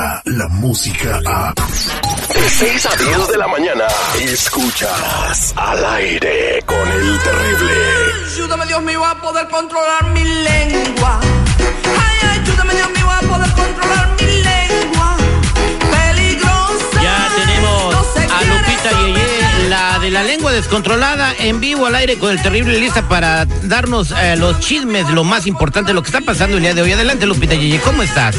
llega la música a... De 6 a 10 de la mañana, escuchas al aire con el terrible. Ayúdame Dios mío a poder controlar mi lengua. Ay, ayúdame Dios mío a poder controlar mi lengua. Peligrosa. Ya tenemos No a Lupita saber. Yeye, de la lengua descontrolada, en vivo al aire con el terrible lista para darnos eh, los chismes, lo más importante, lo que está pasando el día de hoy. Adelante, Lupita Yeye, ¿cómo estás?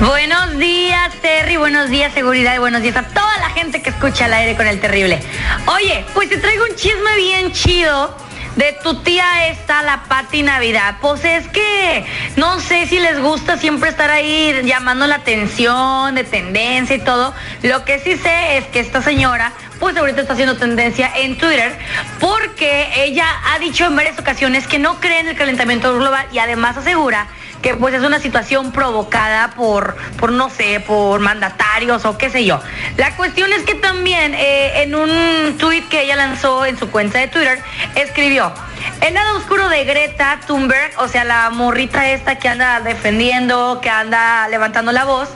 Buenos días, Terry. Buenos días, seguridad. Y buenos días a toda la gente que escucha al aire con el terrible. Oye, pues te traigo un chisme bien chido de tu tía esta, la Pati Navidad. Pues es que no sé si les gusta siempre estar ahí llamando la atención de tendencia y todo. Lo que sí sé es que esta señora, pues ahorita está haciendo tendencia en Twitter porque ella ha dicho en varias ocasiones que no cree en el calentamiento global y además asegura que pues es una situación provocada por, por no sé, por mandatarios o qué sé yo. La cuestión es que también eh, en un tweet que ella lanzó en su cuenta de Twitter, escribió, el lado oscuro de Greta Thunberg, o sea, la morrita esta que anda defendiendo, que anda levantando la voz,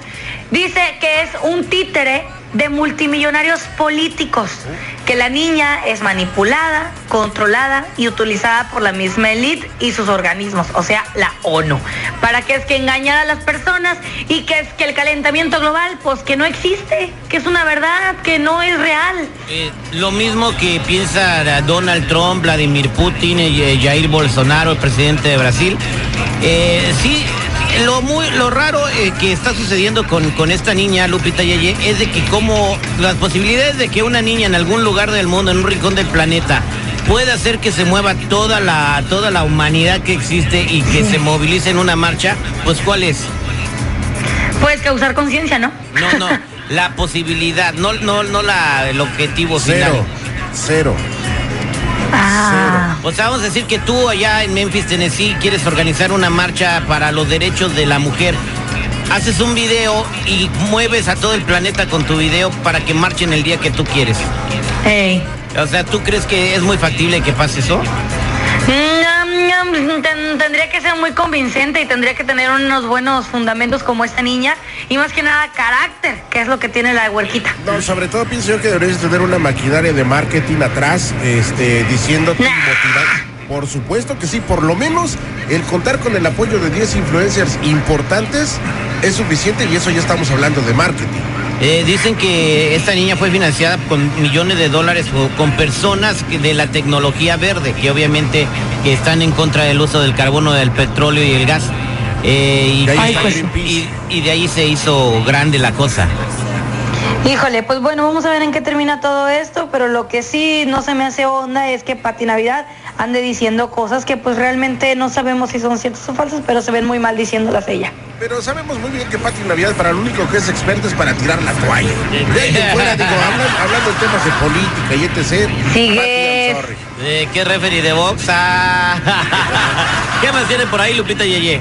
dice que es un títere de multimillonarios políticos, que la niña es manipulada, controlada y utilizada por la misma élite y sus organismos, o sea, la ONU. ¿Para qué es que engañar a las personas y que es que el calentamiento global, pues que no existe, que es una verdad, que no es real? Eh, lo mismo que piensa Donald Trump, Vladimir Putin, y eh, Jair Bolsonaro, el presidente de Brasil. Eh, sí, lo muy lo raro eh, que está sucediendo con, con esta niña, Lupita Yeye, es de que como las posibilidades de que una niña en algún lugar del mundo, en un rincón del planeta, pueda hacer que se mueva toda la, toda la humanidad que existe y que se movilice en una marcha, pues ¿cuál es? Puedes causar conciencia, ¿no? No, no, la posibilidad, no, no, no la, el objetivo final. Cero. Ah. O sea, vamos a decir que tú allá en Memphis, Tennessee, quieres organizar una marcha para los derechos de la mujer. Haces un video y mueves a todo el planeta con tu video para que marchen el día que tú quieres. O sea, ¿tú crees que es muy factible que pase eso? Mm, mm, ten- Tendría que ser muy convincente y tendría que tener unos buenos fundamentos como esta niña y más que nada carácter, que es lo que tiene la huerquita. No, sobre todo pienso yo que deberías tener una maquinaria de marketing atrás, este, diciéndote y Nah. motivando. Por supuesto que sí, por lo menos el contar con el apoyo de 10 influencers importantes es suficiente y eso ya estamos hablando de marketing. Eh, dicen que esta niña fue financiada con millones de dólares o con personas que- de la tecnología verde, que obviamente que están en contra del uso del carbono, del petróleo y el gas. Eh, y, De ahí pues, y de ahí se hizo grande la cosa. Híjole, pues bueno, vamos a ver en qué termina todo esto, pero lo que sí no se me hace onda es que Pati Navidad ande diciendo cosas que pues realmente no sabemos si son ciertas o falsas, pero se ven muy mal diciéndolas ella. Pero sabemos muy bien que Pati Navidad para lo único que es experta es para tirar la toalla. De ahí en fuera, digo, hablan- hablando de temas de política y etc. Sigue. Pati, I'm sorry. Eh, ¿Qué referee de box? Ah. ¿Qué más tiene por ahí, Lupita Yeye?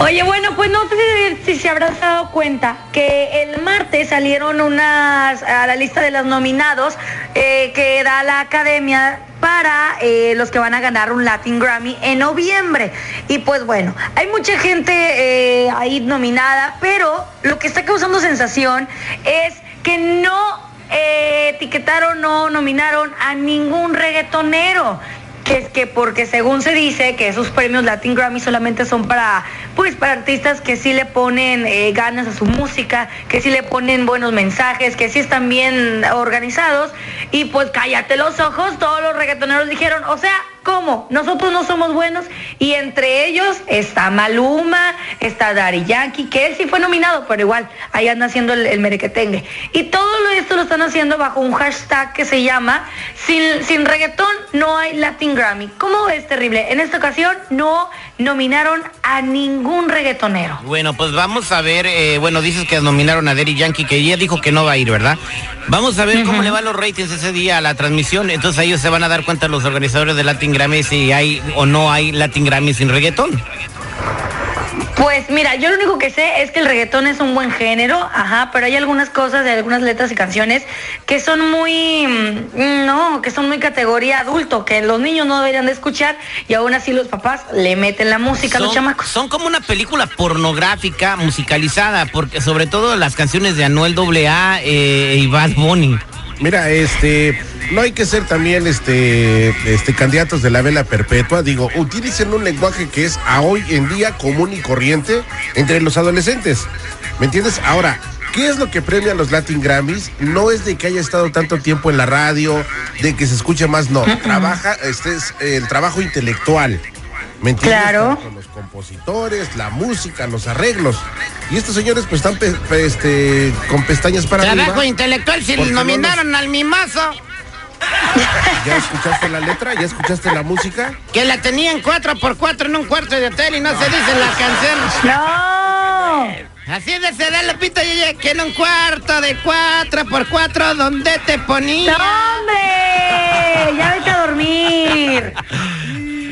Oye, bueno, pues no sé si, si se habrán dado cuenta que el martes salieron unas a la lista de los nominados eh, que da la academia para eh, los que van a ganar un Latin Grammy en noviembre. Y pues bueno, hay mucha gente eh, ahí nominada, pero lo que está causando sensación es que no eh, etiquetaron, no nominaron a ningún reggaetonero que es que porque según se dice que esos premios Latin Grammy solamente son para pues para artistas que sí le ponen eh, ganas a su música, que sí le ponen buenos mensajes, que sí están bien organizados y pues cállate los ojos, todos los reggaetoneros dijeron, o sea, ¿cómo? Nosotros no somos buenos y entre ellos está Maluma, está Daddy Yankee, que él sí fue nominado, pero igual ahí anda haciendo el, el merequetengue. Y todo esto lo están haciendo bajo un hashtag que se llama sin, sin reggaetón no hay Latin Grammy. ¿Cómo es terrible? En esta ocasión no nominaron a ningún reggaetonero. Bueno, pues vamos a ver, eh, bueno, dices que nominaron a Derry Yankee, que ella dijo que no va a ir, ¿verdad? Vamos a ver cómo le van los ratings ese día a la transmisión, entonces ellos se van a dar cuenta los organizadores de Latin Grammy si hay o no hay Latin Grammy sin reggaetón. Pues mira, yo lo único que sé es que el reggaetón es un buen género, ajá, pero hay algunas cosas de algunas letras y canciones que son muy, mm, no, que son muy categoría adulto, que los niños no deberían de escuchar y aún así los papás le meten la música a los chamacos. son como una película pornográfica musicalizada, porque sobre todo las canciones de Anuel AA eh, y Bad Bunny. Mira, este, no hay que ser también este, este candidatos de la vela perpetua. Digo, utilicen un lenguaje que es a hoy en día común y corriente entre los adolescentes. ¿Me entiendes? Ahora, ¿qué es lo que premia los Latin Grammys? No es de que haya estado tanto tiempo en la radio, de que se escuche más, no. Trabaja, este es el trabajo intelectual. ¿Me entiendes? Claro. Compositores, la música, los arreglos. Y estos señores pues están pe- pe- este, con pestañas para Trabajo arriba. intelectual, si no nominaron al mimoso, ¿Ya escuchaste la letra? ¿Ya escuchaste la música? que la tenían cuatro por cuatro en un cuarto de hotel y no se dice la canción. No. Así de se da Lupita Yeye, que en un cuarto de cuatro por cuatro donde te ponía. ¡No, hombre! Ya vete a dormir.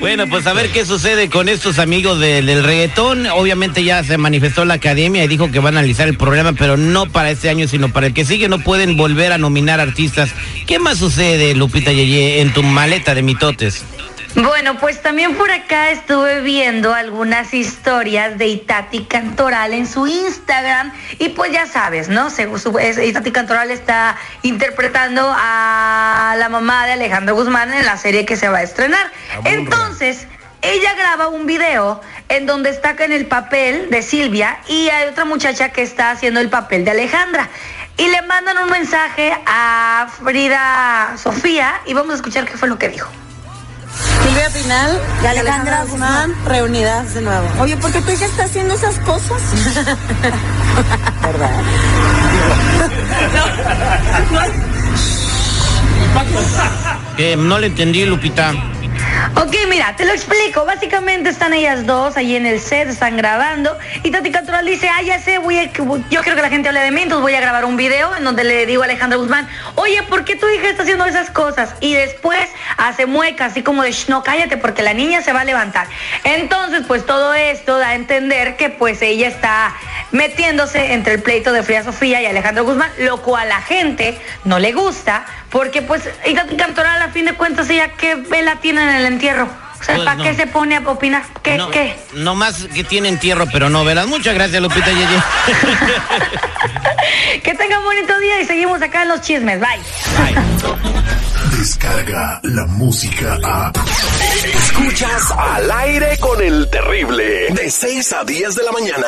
Bueno, pues a ver qué sucede con estos amigos de- del reggaetón. Obviamente ya se manifestó la academia y dijo que va a analizar el programa, pero no para este año, sino para el que sigue. No pueden volver a nominar artistas. ¿Qué más sucede, Lupita Yeye, en tu maleta de mitotes? Bueno, pues también por acá estuve viendo algunas historias de Itati Cantoral en su Instagram y pues ya sabes, ¿no? Según su- es- Itati Cantoral está interpretando a la mamá de Alejandro Guzmán en la serie que se va a estrenar. Entonces, ella graba un video en donde está en el papel de Silvia y hay otra muchacha que está haciendo el papel de Alejandra. Y le mandan un mensaje a Frida Sofía y vamos a escuchar qué fue lo que dijo. Silvia Pinal y Alejandra Guzmán reunidas de nuevo. Oye, ¿por qué tu hija está haciendo esas cosas? ¿Verdad? Eh, no le entendí, Lupita. Ok, mira, te lo explico. Básicamente están ellas dos ahí en el set, están grabando. Y Tati Cantoral dice, ah, ya sé, voy a, yo quiero que la gente hable de mí, entonces voy a grabar un video en donde le digo a Alejandra Guzmán, oye, ¿por qué tu hija está haciendo esas cosas? Y después hace mueca, así como de, "Shh, no, cállate, porque la niña se va a levantar. Entonces, pues todo esto da a entender que pues ella está metiéndose entre el pleito de Frida Sofía y Alejandro Guzmán, lo cual a la gente no le gusta, porque pues Itati Cantoral a fin de cuentas ella qué vela tiene en el entierro. O sea, Pues ¿para no. qué se pone a opinar? ¿Qué? no, ¿Qué? No más que tiene entierro, pero no velas. Muchas gracias, Lupita Yeye. Que tengan bonito día y seguimos acá en los chismes. Bye. Descarga la música a. Escuchas al aire con el terrible. De 6 a 10 de la mañana.